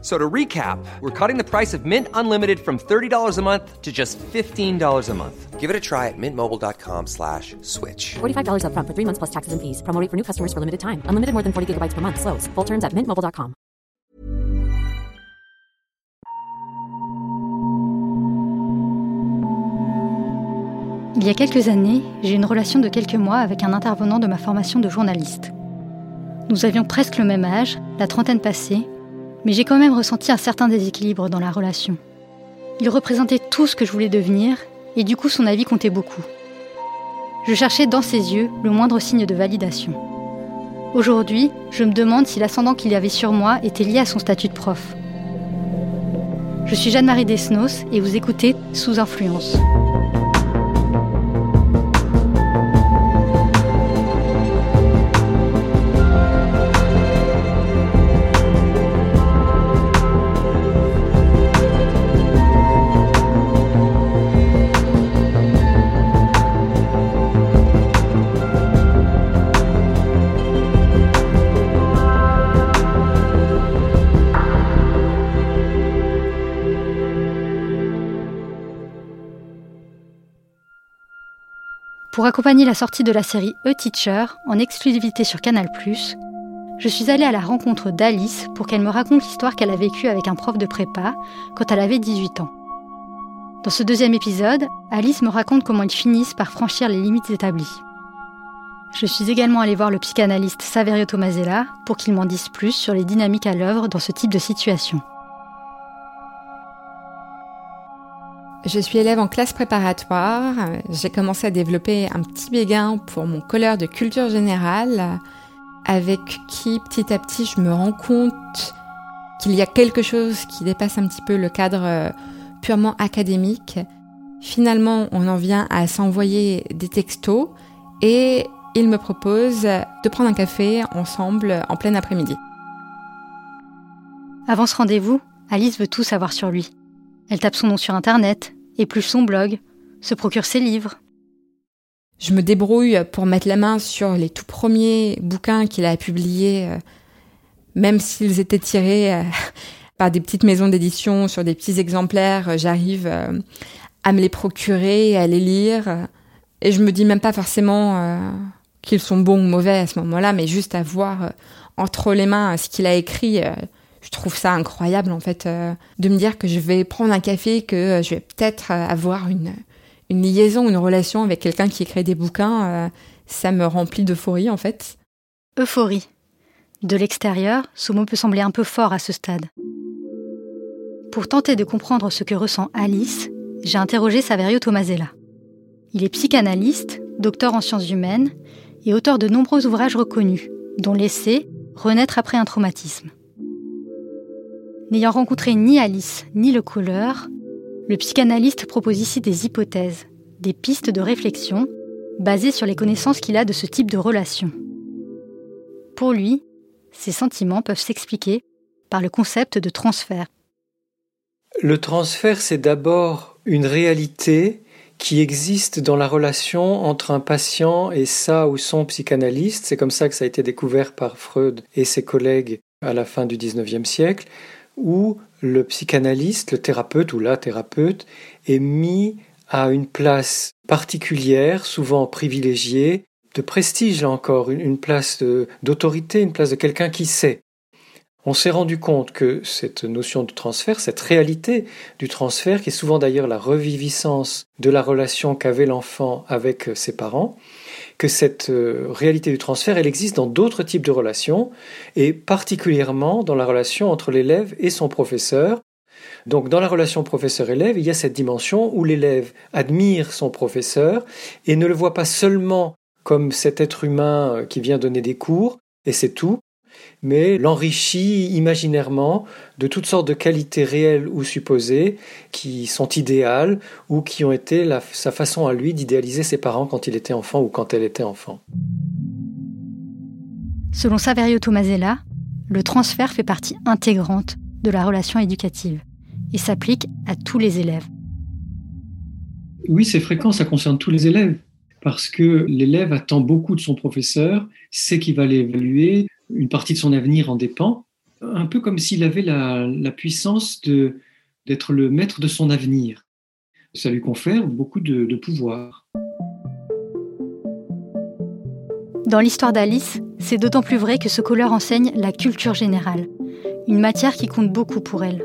So to recap, we're cutting the price of Mint Unlimited from $30 a month to just $15 a month. Give it a try at mintmobile.com slash switch. $45 upfront for three months plus taxes and fees. Promo rate for new customers for limited time. Unlimited more than 40 gigabytes per month. Slows. Full terms at mintmobile.com. Il y a quelques années, j'ai eu une relation de quelques mois avec un intervenant de ma formation de journaliste. Nous avions presque le même âge, la trentaine passée, mais j'ai quand même ressenti un certain déséquilibre dans la relation. Il représentait tout ce que je voulais devenir, et du coup son avis comptait beaucoup. Je cherchais dans ses yeux le moindre signe de validation. Aujourd'hui, je me demande si l'ascendant qu'il y avait sur moi était lié à son statut de prof. Je suis Jeanne-Marie Desnos et vous écoutez Sous influence. Pour accompagner la sortie de la série E-Teacher en exclusivité sur Canal+, je suis allée à la rencontre d'Alice pour qu'elle me raconte l'histoire qu'elle a vécue avec un prof de prépa quand elle avait 18 ans. Dans ce deuxième épisode, Alice me raconte comment ils finissent par franchir les limites établies. Je suis également allée voir le psychanalyste Saverio Tomasella pour qu'il m'en dise plus sur les dynamiques à l'œuvre dans ce type de situation. Je suis élève en classe préparatoire. J'ai commencé à développer un petit béguin pour mon colleur de culture générale, avec qui petit à petit je me rends compte qu'il y a quelque chose qui dépasse un petit peu le cadre euh, purement académique. Finalement, on en vient à s'envoyer des textos et il me propose de prendre un café ensemble en plein après-midi. Avant ce rendez-vous, Alice veut tout savoir sur lui. Elle tape son nom sur Internet, épluche son blog, se procure ses livres. Je me débrouille pour mettre la main sur les tout premiers bouquins qu'il a publiés, euh, même s'ils étaient tirés euh, par des petites maisons d'édition sur des petits exemplaires, j'arrive euh, à me les procurer, à les lire. Et je me dis même pas forcément qu'ils sont bons ou mauvais à ce moment-là, mais juste à voir entre les mains ce qu'il a écrit je trouve ça incroyable en fait euh, de me dire que je vais prendre un café, que euh, je vais peut-être euh, avoir une, une liaison, une relation avec quelqu'un qui écrit des bouquins. ça me remplit d'euphorie en fait. Euphorie. De l'extérieur, ce mot peut sembler un peu fort à ce stade. Pour tenter de comprendre ce que ressent Alice, j'ai interrogé Saverio Tomasella. Il est psychanalyste, docteur en sciences humaines et auteur de nombreux ouvrages reconnus, dont l'essai Renaître après un traumatisme. N'ayant rencontré ni Alice ni le couleur, le psychanalyste propose ici des hypothèses, des pistes de réflexion basées sur les connaissances qu'il a de ce type de relation. Pour lui, ces sentiments peuvent s'expliquer par le concept de transfert. Le transfert, c'est d'abord une réalité qui existe dans la relation entre un patient et sa ou son psychanalyste. C'est comme ça que ça a été découvert par Freud et ses collègues à la fin du XIXe siècle où le psychanalyste, le thérapeute ou la thérapeute est mis à une place particulière, souvent privilégiée, de prestige là encore, une place d'autorité, une place de quelqu'un qui sait. On s'est rendu compte que cette notion de transfert, cette réalité du transfert, qui est souvent d'ailleurs la reviviscence de la relation qu'avait l'enfant avec ses parents, que cette euh, réalité du transfert, elle existe dans d'autres types de relations, et particulièrement dans la relation entre l'élève et son professeur. Donc dans la relation professeur-élève, il y a cette dimension où l'élève admire son professeur et ne le voit pas seulement comme cet être humain euh, qui vient donner des cours, et c'est tout, mais l'enrichit imaginairement de toutes sortes de qualités réelles ou supposées qui sont idéales ou qui ont été sa façon à lui d'idéaliser ses parents quand il était enfant ou quand elle était enfant. Selon Saverio Tomasella, le transfert fait partie intégrante de la relation éducative et s'applique à tous les élèves. Oui, c'est fréquent, ça concerne tous les élèves, parce que l'élève attend beaucoup de son professeur, sait qu'il va l'évaluer, une partie de son avenir en dépend, un peu comme s'il avait la, puissance d'être le maître de son avenir. Ça lui confère beaucoup de, de pouvoir. Dans l'histoire d'Alice, c'est d'autant plus vrai que ce colleur enseigne la culture générale, une matière qui compte beaucoup pour elle.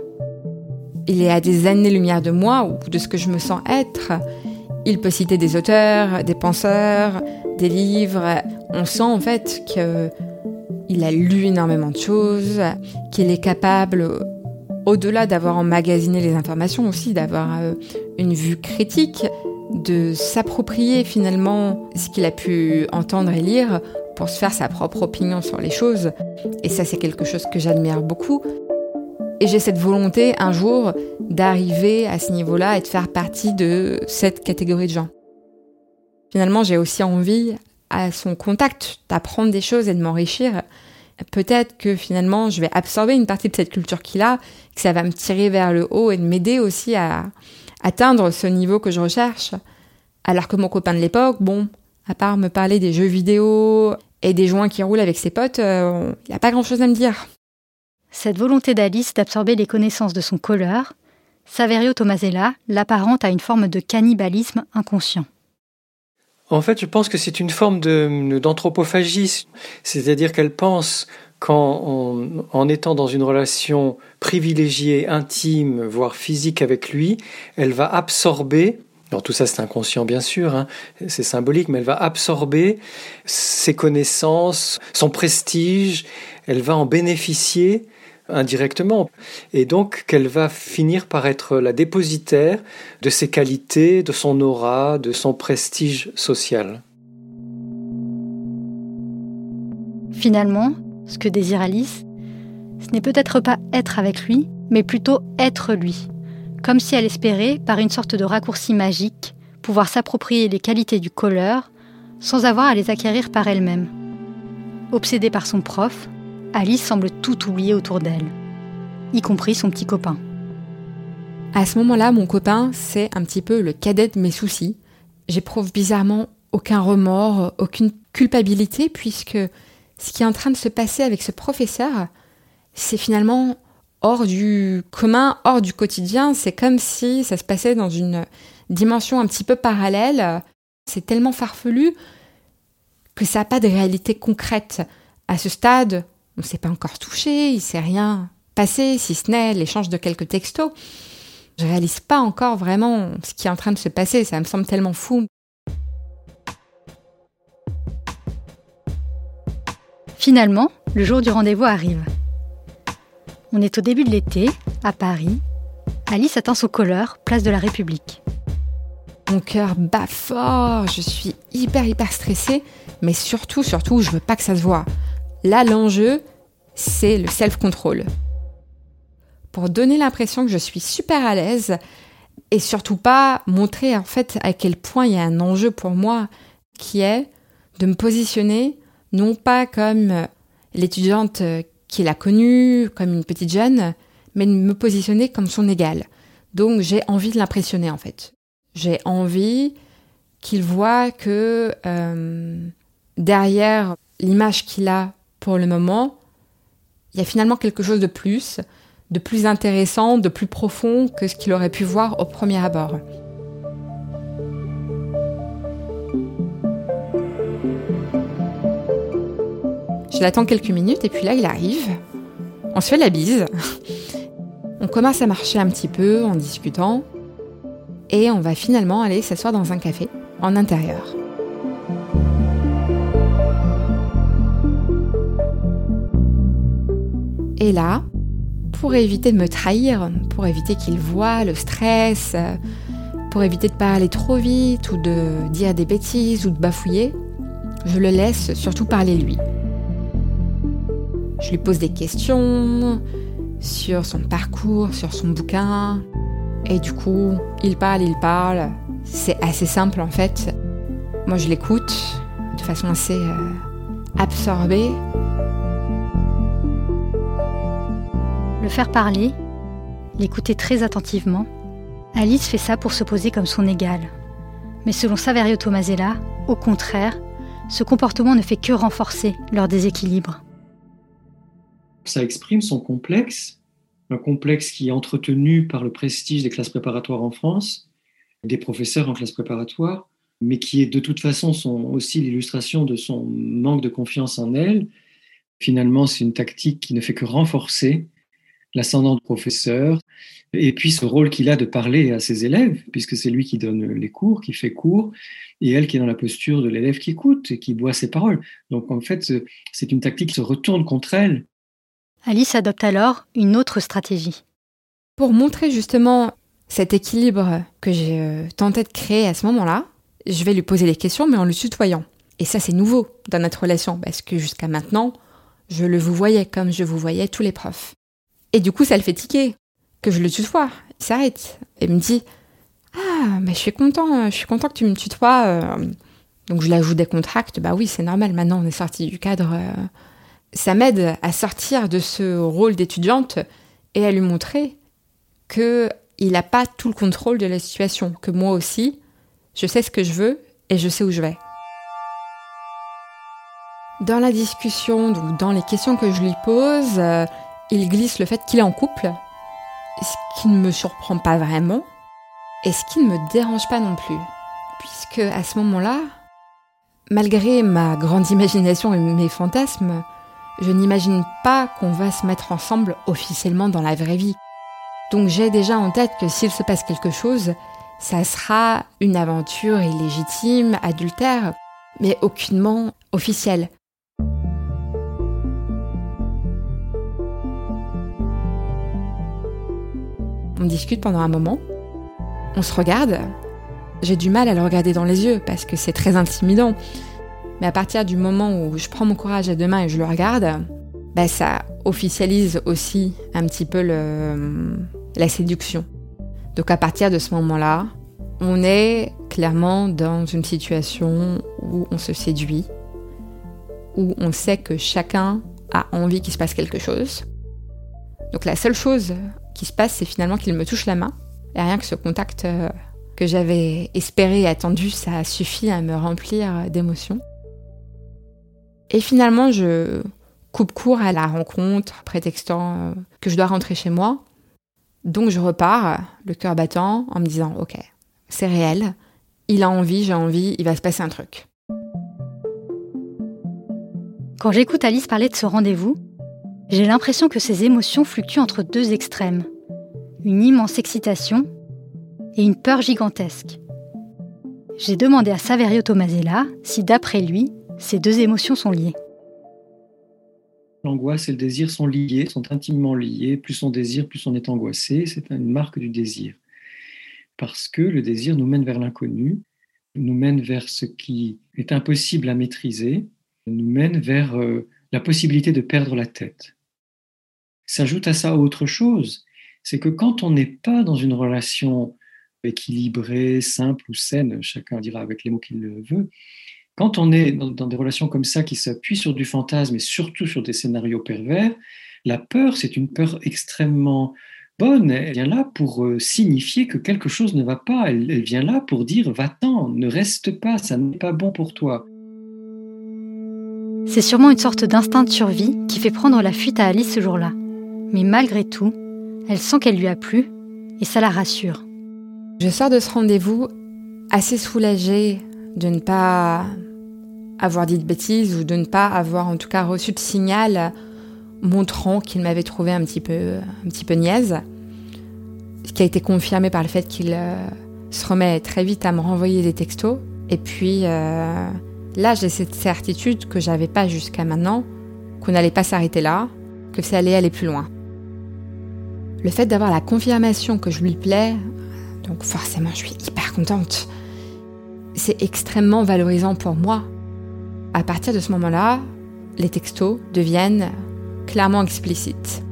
Il est à des années-lumière de moi ou de ce que je me sens être. Il peut citer des auteurs, des penseurs, des livres. On sent en fait qu'il a lu énormément de choses, qu'il est capable, au-delà d'avoir emmagasiné les informations aussi, d'avoir euh, une vue critique, de s'approprier finalement ce qu'il a pu entendre et lire pour se faire sa propre opinion sur les choses. Et ça, c'est quelque chose que j'admire beaucoup. Et j'ai cette volonté un jour d'arriver à ce niveau-là et de faire partie de cette catégorie de gens. Finalement, j'ai aussi envie, à son contact, d'apprendre des choses et de m'enrichir. Peut-être que finalement, je vais absorber une partie de cette culture qu'il a, que ça va me tirer vers le haut et de m'aider aussi à atteindre ce niveau que je recherche. Alors que mon copain de l'époque, bon, à part me parler des jeux vidéo et des joints qui roulent avec ses potes, euh, il n'a pas grand-chose à me dire. Cette volonté d'Alice d'absorber les connaissances de son colleur, Saverio Tomasella l'apparente à une forme de cannibalisme inconscient. En fait, je pense que c'est une forme d'anthropophagie, c'est-à-dire qu'elle pense qu'en en, étant dans une relation privilégiée, intime, voire physique avec lui, elle va absorber alors tout ça c'est inconscient bien sûr, hein, c'est symbolique, mais elle va absorber ses connaissances, son prestige, elle va en bénéficier indirectement. Et donc qu'elle va finir par être la dépositaire de ses qualités, de son aura, de son prestige social. Finalement, ce que désire Alice, ce n'est peut-être pas être avec lui, mais plutôt être lui comme si elle espérait, par une sorte de raccourci magique, pouvoir s'approprier les qualités du colleur sans avoir à les acquérir par elle-même. Obsédée par son prof, Alice semble tout oublier autour d'elle, y compris son petit copain. À ce moment-là, mon copain, c'est un petit peu le cadet de mes soucis. J'éprouve bizarrement aucun remords, aucune culpabilité, puisque ce qui est en train de se passer avec ce professeur, c'est finalement hors du commun, hors du quotidien. C'est comme si ça se passait dans une dimension un petit peu parallèle. C'est tellement farfelu que ça n'a pas de réalité concrète. À ce stade, on ne s'est pas encore touché, il ne s'est rien passé, si ce n'est l'échange de quelques textos. Je réalise pas encore vraiment ce qui est en train de se passer, ça me semble tellement fou. Finalement, le jour du rendez-vous arrive. On est au début de l'été, à Paris. Alice atteint son colleur, place de la République. Mon cœur bat fort, je suis hyper hyper stressée, mais surtout, surtout, je veux pas que ça se voit. Là, l'enjeu, c'est le self-control. Pour donner l'impression que je suis super à l'aise et surtout pas montrer en fait à quel point il y a un enjeu pour moi qui est de me positionner non pas comme l'étudiante qu'il a connu comme une petite jeune, mais de me positionner comme son égal. Donc j'ai envie de l'impressionner en fait. J'ai envie qu'il voit que euh, derrière l'image qu'il a pour le moment, il y a finalement quelque chose de plus, de plus intéressant, de plus profond que ce qu'il aurait pu voir au premier abord. Je l'attends quelques minutes et puis là, il arrive. On se fait la bise. On commence à marcher un petit peu en discutant. Et on va finalement aller s'asseoir dans un café en intérieur. Et là, pour éviter de me trahir, pour éviter qu'il voit le stress, pour éviter de parler trop vite ou de dire des bêtises ou de bafouiller, je le laisse surtout parler lui. Je lui pose des questions sur son parcours, sur son bouquin. Et du coup, il parle, il parle. C'est assez simple en fait. Moi, je l'écoute de façon assez euh, absorbée. Le faire parler, l'écouter très attentivement, Alice fait ça pour se poser comme son égal. Mais selon Saverio Tomasella, au contraire, ce comportement ne fait que renforcer leur déséquilibre. Ça exprime son complexe, un complexe qui est entretenu par le prestige des classes préparatoires en France, des professeurs en classe préparatoire, mais qui est de toute façon aussi l'illustration de son manque de confiance en elle. Finalement, c'est une tactique qui ne fait que renforcer l'ascendant de professeur, et puis ce rôle qu'il a de parler à ses élèves, puisque c'est lui qui donne les cours, qui fait cours, et elle qui est dans la posture de l'élève qui écoute et qui boit ses paroles. Donc en fait, c'est une tactique qui se retourne contre elle. Alice adopte alors une autre stratégie. Pour montrer justement cet équilibre que j'ai tenté de créer à ce moment-là, je vais lui poser des questions, mais en le tutoyant. Et ça, c'est nouveau dans notre relation, parce que jusqu'à maintenant, je le vous voyais comme je vous voyais tous les profs. Et du coup, ça le fait tiquer que je le tutoie. Il s'arrête et me dit Ah, mais je suis content, je suis content que tu me tutoies. Euh. Donc je l'ajoute des contracts. Bah oui, c'est normal, maintenant on est sorti du cadre. Euh. Ça m'aide à sortir de ce rôle d'étudiante et à lui montrer que il n'a pas tout le contrôle de la situation, que moi aussi, je sais ce que je veux et je sais où je vais. Dans la discussion, donc dans les questions que je lui pose, euh, il glisse le fait qu'il est en couple, ce qui ne me surprend pas vraiment, et ce qui ne me dérange pas non plus, puisque à ce moment-là, malgré ma grande imagination et mes fantasmes, je n'imagine pas qu'on va se mettre ensemble officiellement dans la vraie vie. Donc j'ai déjà en tête que s'il se passe quelque chose, ça sera une aventure illégitime, adultère, mais aucunement officielle. On discute pendant un moment. On se regarde. J'ai du mal à le regarder dans les yeux parce que c'est très intimidant. Mais à partir du moment où je prends mon courage à deux mains et je le regarde, bah ça officialise aussi un petit peu la séduction. Donc à partir de ce moment-là, on est clairement dans une situation où on se séduit, où on sait que chacun a envie qu'il se passe quelque chose. Donc la seule chose qui se passe, c'est finalement qu'il me touche la main. Et rien que ce contact euh, que j'avais espéré et attendu, ça a suffi à me remplir d'émotions. Et finalement, je coupe court à la rencontre, prétextant euh, que je dois rentrer chez moi. Donc je repars, le cœur battant, en me disant, ok, c'est réel, il a envie, j'ai envie, il va se passer un truc. Quand j'écoute Alice parler de ce rendez-vous, j'ai l'impression que ses émotions fluctuent entre deux extrêmes. Une immense excitation et une peur gigantesque. J'ai demandé à Saverio Tomasella si, d'après lui, ces deux émotions sont liées. L'angoisse et le désir sont liés, sont intimement liés. Plus on désire, plus on est angoissé. C'est une marque du désir. Parce que le désir nous mène vers l'inconnu, nous mène vers ce qui est impossible à maîtriser, nous mène vers euh, la possibilité de perdre la tête. S'ajoute à ça autre chose, c'est que quand on n'est pas dans une relation équilibrée, simple ou saine, chacun dira avec les mots qu'il le veut, quand on est dans, des relations comme ça qui s'appuient sur du fantasme et surtout sur des scénarios pervers, la peur, c'est une peur extrêmement bonne. Elle vient là pour euh, signifier que quelque chose ne va pas. Elle, elle vient là pour dire va-t'en, ne reste pas, ça n'est pas bon pour toi. C'est sûrement une sorte d'instinct de survie qui fait prendre la fuite à Alice ce jour-là. Mais malgré tout, elle sent qu'elle lui a plu et ça la rassure. Je sors de ce rendez-vous assez soulagée de ne pas avoir dit de bêtises ou de ne pas avoir en tout cas reçu de signal montrant qu'il m'avait trouvé un petit peu, un petit peu niaise. Ce qui a été confirmé par le fait qu'il euh, se remet très vite à me renvoyer des textos. Et puis euh, Là, j'ai cette certitude que j'avais pas jusqu'à maintenant, qu'on n'allait pas s'arrêter là, que ça allait aller plus loin. Le fait d'avoir la confirmation que je lui plais, donc forcément je suis hyper contente, c'est extrêmement valorisant pour moi. À partir de ce moment-là, les textos deviennent clairement explicites.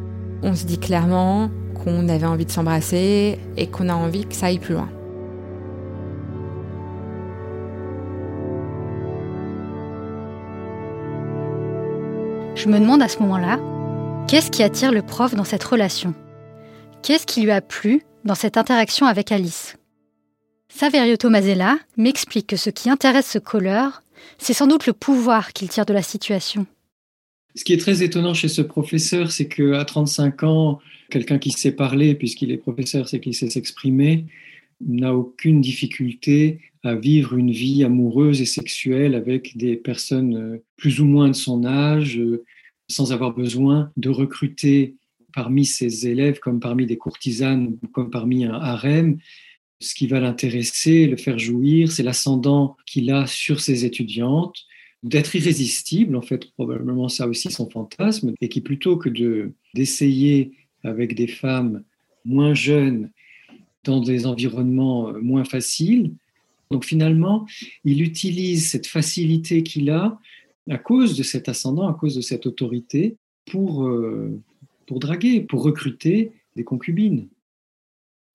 On se dit clairement qu'on avait envie de s'embrasser et qu'on a envie que ça aille plus loin. Je me demande à ce moment-là, Qu'est-ce qui attire le prof dans cette relation? Qu'est-ce qui lui a plu dans cette interaction avec Alice? Saverio Tomasella m'explique que ce qui intéresse ce colleur, c'est sans doute le pouvoir qu'il tire de la situation. Ce qui est très étonnant chez ce professeur, c'est qu'à 35 ans, quelqu'un qui sait parler, puisqu'il est professeur, c'est qu'il sait s'exprimer, n'a aucune difficulté à vivre une vie amoureuse et sexuelle avec des personnes euh, plus ou moins de son âge, euh, sans avoir besoin de recruter parmi ses élèves comme parmi des courtisanes, comme parmi un harem. Ce qui va l'intéresser, le faire jouir, c'est l'ascendant qu'il a sur ses étudiantes, d'être irrésistible, en fait, probablement ça aussi son fantasme, et qui plutôt que de d'essayer avec des femmes moins jeunes dans des environnements euh, moins faciles, donc finalement, il utilise cette facilité qu'il a à cause de cet ascendant, à cause de cette autorité, pour, euh, pour draguer, pour recruter des concubines.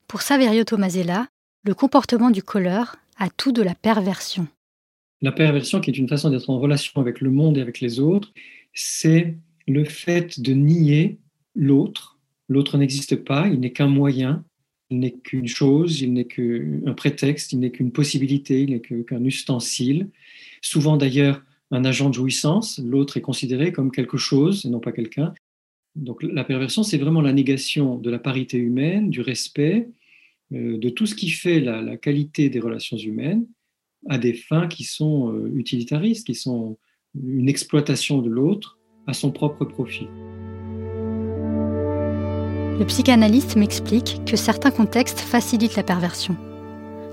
Pour Saverio Tomasella, le comportement du colleur a tout de la perversion. La perversion, qui est une façon d'être en relation avec le monde et avec les autres, c'est le fait de nier l'autre. L'autre n'existe pas, il n'est qu'un moyen, il n'est qu'une chose, il n'est qu'un prétexte, il n'est qu'une possibilité, il n'est qu'un ustensile. Souvent d'ailleurs un agent de jouissance, l'autre est considéré comme quelque chose et non pas quelqu'un. Donc la perversion, c'est vraiment la négation de la parité humaine, du respect, euh, de tout ce qui fait la, qualité des relations humaines à des fins qui sont euh, utilitaristes, qui sont une exploitation de l'autre à son propre profit. Le psychanalyste m'explique que certains contextes facilitent la perversion,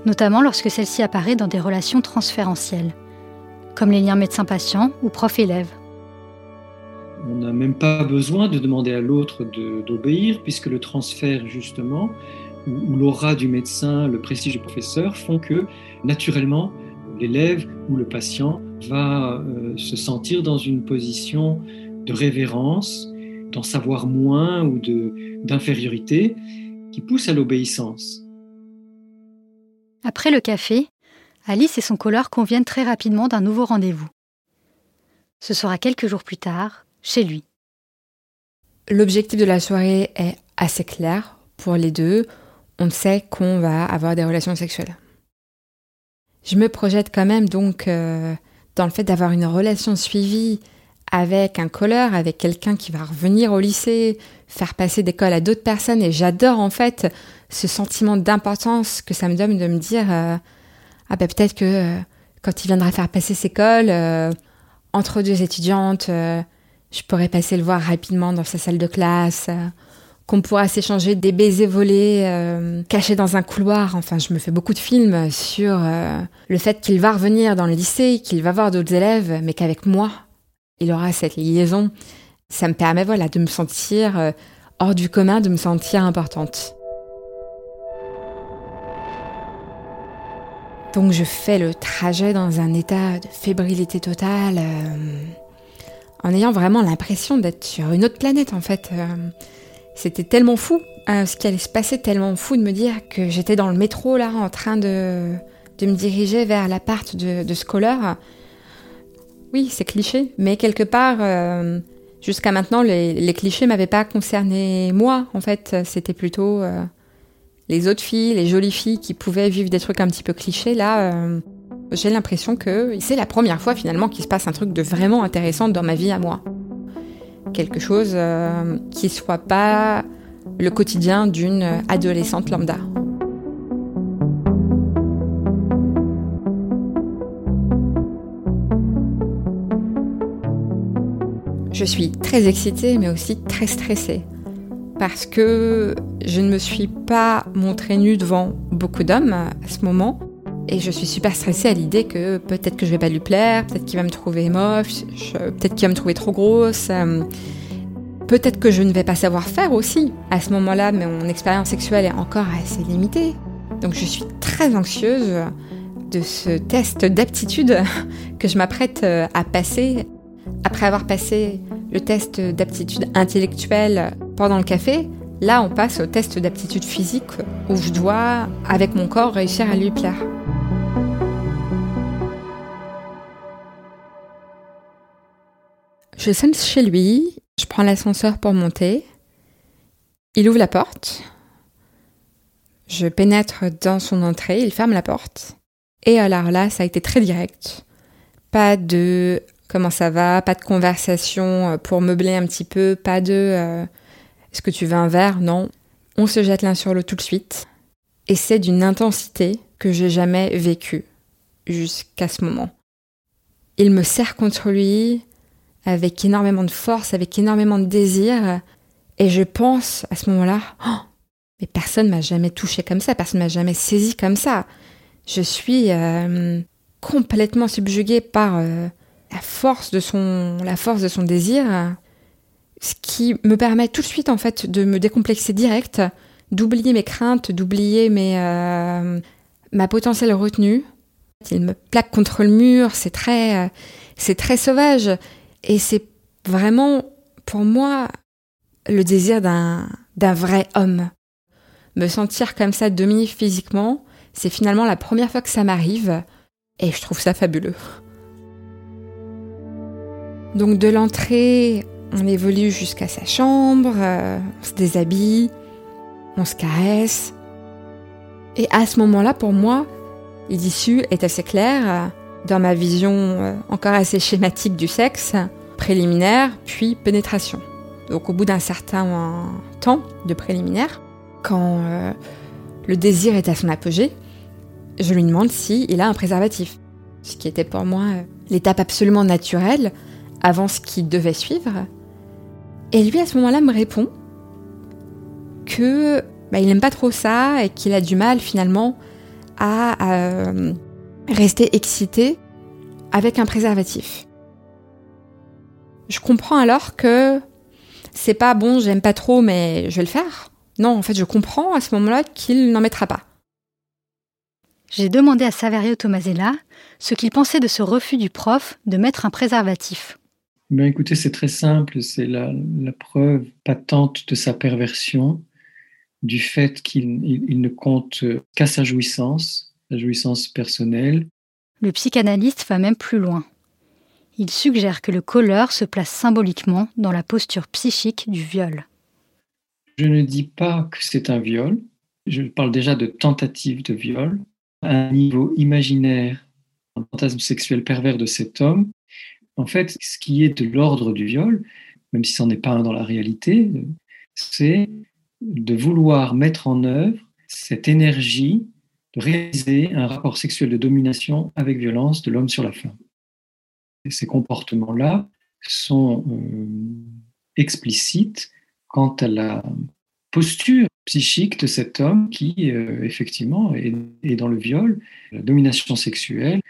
notamment lorsque celle-ci apparaît dans des relations transférentielles, comme les liens médecin-patient ou prof-élève. On n'a même pas besoin de demander à l'autre d'obéir, puisque le transfert, justement, ou l'aura du médecin, le prestige du professeur font que, naturellement, l'élève ou le patient va euh, se sentir dans une position de révérence, d'en savoir moins ou d'infériorité qui pousse à l'obéissance. Après le café, Alice et son colleur conviennent très rapidement d'un nouveau rendez-vous. Ce sera quelques jours plus tard, chez lui. L'objectif de la soirée est assez clair pour les deux. On sait qu'on va avoir des relations sexuelles. Je me projette quand même donc euh, dans le fait d'avoir une relation suivie avec un colleur, avec quelqu'un qui va revenir au lycée, faire passer des cols à d'autres personnes. Et j'adore en fait ce sentiment d'importance que ça me donne de me dire euh, ah ben peut-être que euh, quand il viendra faire passer ses cols euh, entre deux étudiantes, je pourrais passer le voir rapidement dans sa salle de classe. qu'on pourra s'échanger des baisers volés cachés dans un couloir. Enfin, je me fais beaucoup de films sur le fait qu'il va revenir dans le lycée, qu'il va voir d'autres élèves, mais qu'avec moi, il aura cette liaison. Ça me permet de me sentir euh, hors du commun, de me sentir importante. Donc je fais le trajet dans un état de fébrilité totale, euh, en ayant vraiment l'impression d'être sur une autre planète en fait. Euh, c'était tellement fou, ce qui allait se passer, tellement fou de me dire que j'étais dans le métro là, en train de, me diriger vers l'appart de, de oui, c'est cliché, mais quelque part, euh, jusqu'à maintenant, les, les clichés m'avaient pas concerné moi. En fait, c'était plutôt euh, les autres filles, les jolies filles qui pouvaient vivre des trucs un petit peu clichés. Là, euh, j'ai l'impression que c'est la première fois finalement qu'il se passe un truc de vraiment intéressant dans ma vie à moi. Quelque chose qui soit pas le quotidien d'une adolescente lambda. Je suis très excitée, mais aussi très stressée. Parce que je ne me suis pas montrée nue devant beaucoup d'hommes à ce moment. Et je suis super stressée à l'idée que peut-être que je vais pas lui plaire, peut-être qu'il va me trouver moche, peut-être qu'il va me trouver trop grosse. Euh, peut-être que je ne vais pas savoir faire aussi. À ce moment-là, mon expérience sexuelle est encore assez limitée. Donc je suis très anxieuse de ce test d'aptitude que je m'apprête euh, à passer après avoir passé le test d'aptitude intellectuelle pendant le café, là on passe au test d'aptitude physique où je dois, avec mon corps, réussir à lui plaire. Je sonne chez lui, Je prends l'ascenseur pour monter. Il ouvre la porte. Je pénètre dans son entrée, il ferme la porte. Et alors là, ça a été très direct. Pas de comment ça va, pas de conversation euh, pour meubler un petit peu, pas de euh, est-ce que tu veux un verre? Non. On se jette l'un sur l'autre tout de suite. Et c'est d'une intensité que j'ai jamais vécue jusqu'à ce moment. Il me serre contre lui avec énormément de force, avec énormément de désir. Et je pense à ce moment-là, oh, mais personne m'a jamais touché comme ça, personne m'a jamais saisi comme ça. Je suis euh, complètement subjuguée par la force de son, la force de son désir, ce qui me permet tout de suite en fait de me décomplexer direct, d'oublier mes craintes, d'oublier mes euh, ma potentielle retenue. Il me plaque contre le mur, c'est très c'est très sauvage et c'est vraiment pour moi le désir d'un d'un vrai homme. Me sentir comme ça demi physiquement, c'est finalement la première fois que ça m'arrive et je trouve ça fabuleux. Donc de l'entrée, on évolue jusqu'à sa chambre, euh, on se déshabille, on se caresse. Et à ce moment-là, pour moi, l'issue est assez claire dans ma vision euh, encore assez schématique du sexe, préliminaire, puis pénétration. Donc au bout d'un certain temps de préliminaire, quand euh, le désir est à son apogée, je lui demande s'il a un préservatif. Ce qui était pour moi euh, l'étape absolument naturelle avant ce qui devait suivre. Et lui, à ce moment-là, me répond que bah, il n'aime pas trop ça et qu'il a du mal finalement à euh, rester excité avec un préservatif. Je comprends alors que c'est pas bon, j'aime pas trop, mais je vais le faire. Non, en fait, je comprends à ce moment-là qu'il n'en mettra pas. J'ai demandé à Saverio Tomasella ce qu'il pensait de ce refus du prof de mettre un préservatif. Ben écoutez, c'est très simple, c'est la, preuve patente de sa perversion, du fait qu'il ne compte qu'à sa jouissance, sa jouissance personnelle. Le psychanalyste va même plus loin. Il suggère que le colleur se place symboliquement dans la posture psychique du viol. Je ne dis pas que c'est un viol, je parle déjà de tentative de viol, un niveau imaginaire, un fantasme sexuel pervers de cet homme. En fait, ce qui est de l'ordre du viol, même si ce n'en est pas un dans la réalité, c'est de vouloir mettre en œuvre cette énergie de réaliser un rapport sexuel de domination avec violence de l'homme sur la femme. Ces comportements-là sont euh, explicites quant à la posture psychique de cet homme qui, euh, effectivement, est, dans le viol, la domination sexuelle,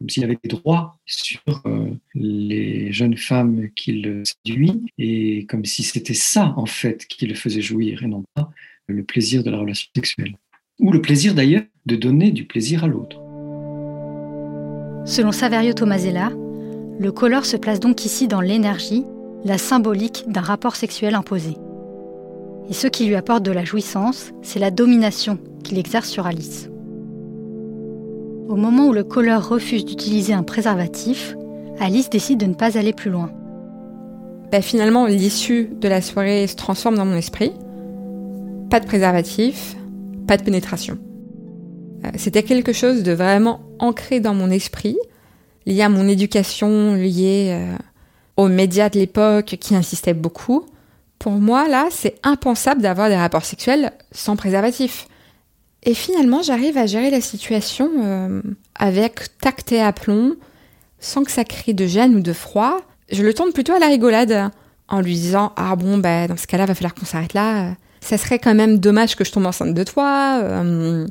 comme s'il avait des droits sur euh, les jeunes femmes qu'il séduit, et comme si c'était ça, en fait, qui le faisait jouir, et non pas le plaisir de la relation sexuelle. Ou le plaisir, d'ailleurs, de donner du plaisir à l'autre. Selon Saverio Tomasella, le color se place donc ici dans l'énergie, la symbolique d'un rapport sexuel imposé. Et ce qui lui apporte de la jouissance, c'est la domination qu'il exerce sur Alice. Au moment où le colleur refuse d'utiliser un préservatif, Alice décide de ne pas aller plus loin. Bah, finalement, l'issue de la soirée se transforme dans mon esprit. Pas de préservatif, pas de pénétration. Euh, c'était quelque chose de vraiment ancré dans mon esprit, lié à mon éducation, lié euh, aux médias de l'époque qui insistaient beaucoup. Pour moi, là, c'est impensable d'avoir des rapports sexuels sans préservatif. Et finalement, j'arrive à gérer la situation euh, avec tact et aplomb, sans que ça crée de gêne ou de froid. Je le tourne plutôt à la rigolade, en lui disant Ah bon, bah, dans ce cas-là, va falloir qu'on s'arrête là. Ça serait quand même dommage que je tombe enceinte de toi. Euh.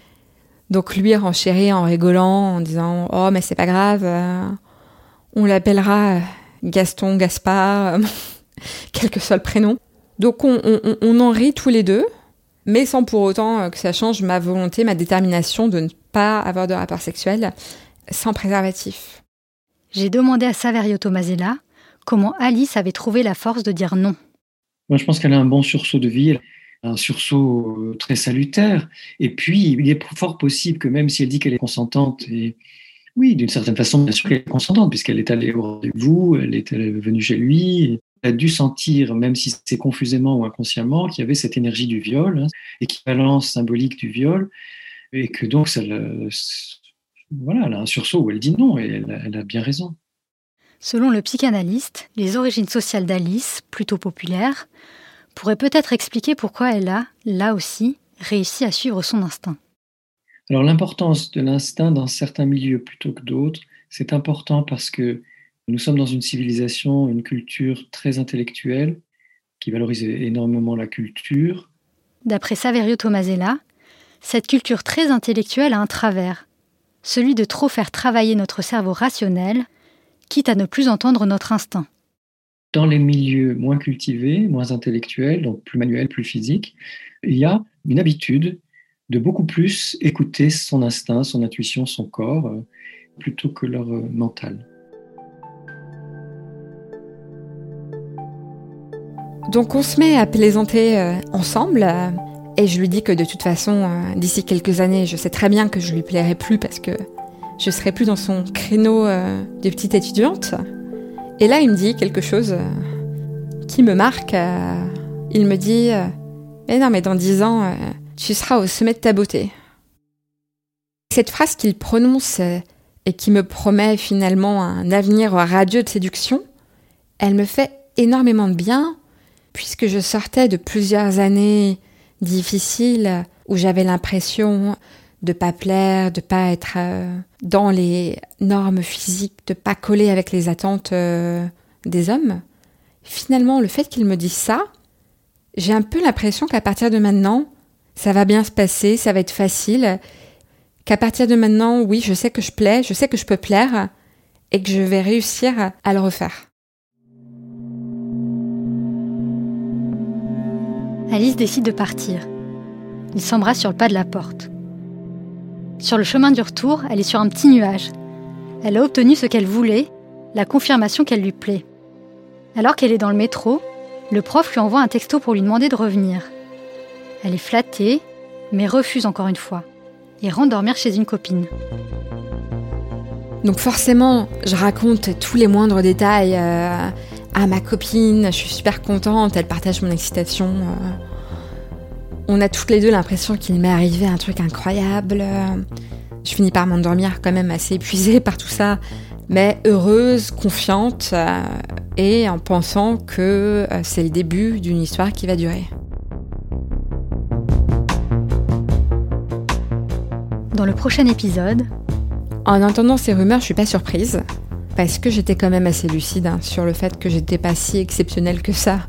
donc lui renchérit en rigolant, en disant Oh, mais c'est pas grave, euh. on l'appellera Gaston, Gaspard, quel que soit le prénom. Donc on, en rit tous les deux, mais sans pour autant euh, que ça change ma volonté, ma détermination de ne pas avoir de rapport sexuel sans préservatif. J'ai demandé à Saverio Tomasella comment Alice avait trouvé la force de dire non. Moi, je pense qu'elle a un bon sursaut de vie, un sursaut euh, très salutaire. Et puis, il est fort possible que même si elle dit qu'elle est consentante, et oui, d'une certaine façon, bien sûr qu'elle est consentante, puisqu'elle est allée au rendez-vous, elle est venue chez lui, a dû sentir, même si c'est confusément ou inconsciemment, qu'il y avait cette énergie du viol, hein, équivalence symbolique du viol, et que donc ça voilà, elle a un sursaut où elle dit non, et elle, elle a bien raison. Selon le psychanalyste, les origines sociales d'Alice, plutôt populaires, pourraient peut-être expliquer pourquoi elle a, là aussi, réussi à suivre son instinct. Alors l'importance de l'instinct dans certains milieux plutôt que d'autres, c'est important parce que nous sommes dans une civilisation, une culture très intellectuelle qui valorise énormément la culture. D'après Saverio Tomasella, cette culture très intellectuelle a un travers, celui de trop faire travailler notre cerveau rationnel, quitte à ne plus entendre notre instinct. Dans les milieux moins cultivés, moins intellectuels, donc plus manuels, plus physiques, il y a une habitude de beaucoup plus écouter son instinct, son intuition, son corps, euh, plutôt que leur euh, mental. Donc on se met à plaisanter euh, ensemble et je lui dis que de toute façon, d'ici quelques années, je sais très bien que je lui plairai plus parce que je serai plus dans son créneau de petite étudiante. Et là, il me dit quelque chose qui me marque. Il me dit, mais non, mais dans dix ans, tu seras au sommet de ta beauté. Cette phrase qu'il prononce euh, et qui me promet finalement un avenir radieux de séduction, elle me fait énormément de bien, puisque je sortais de plusieurs années difficiles où j'avais l'impression de pas plaire, de pas être euh, dans les normes physiques, de pas coller avec les attentes euh, des hommes. Finalement, le fait qu'il me dise ça, j'ai un peu l'impression qu'à partir de maintenant, ça va bien se passer, ça va être facile, qu'à partir de maintenant, oui, je sais que je plais, je sais que je peux plaire et que je vais réussir à le refaire. Alice décide de partir. Il s'embrasse sur le pas de la porte. Sur le chemin du retour, elle est sur un petit nuage. Elle a obtenu ce qu'elle voulait, la confirmation qu'elle lui plaît. Alors qu'elle est dans le métro, le prof lui envoie un texto pour lui demander de revenir. Elle est flattée, mais refuse encore une fois, et rentre dormir chez une copine. Donc forcément, je raconte tous les moindres détails euh, à ma copine, je suis super contente, elle partage mon excitation. Euh. On a toutes les deux l'impression qu'il m'est arrivé un truc incroyable. Je finis par m'endormir quand même assez épuisée par tout ça, mais heureuse, confiante, euh, et en pensant que c'est le début d'une histoire qui va durer. dans le prochain épisode. En entendant ces rumeurs, je suis pas surprise parce que j'étais quand même assez lucide hein, sur le fait que j'étais pas si exceptionnelle que ça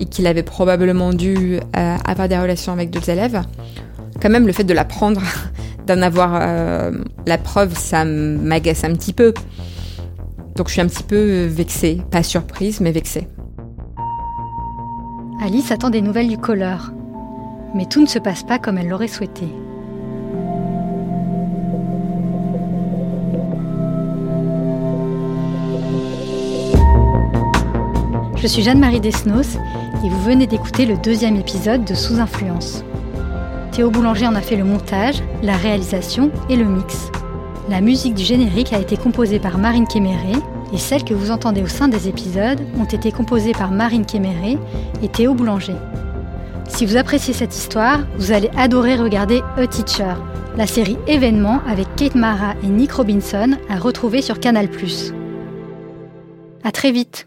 et qu'il avait probablement dû euh, avoir des relations avec d'autres élèves. Quand même, le fait de l'apprendre, d'en avoir euh, la preuve, ça m'agace un petit peu. Donc je suis un petit peu vexée, pas surprise, mais vexée. Alice attend des nouvelles du colleur, mais tout ne se passe pas comme elle l'aurait souhaité. Je suis Jeanne-Marie Desnos et vous venez d'écouter le deuxième épisode de Sous Influence. Théo Boulanger en a fait le montage, la réalisation et le mix. La musique du générique a été composée par Marine Kéméré et celles que vous entendez au sein des épisodes ont été composées par Marine Kéméré et Théo Boulanger. Si vous appréciez cette histoire, vous allez adorer regarder A Teacher, la série événement avec Kate Mara et Nick Robinson à retrouver sur Canal+. À très vite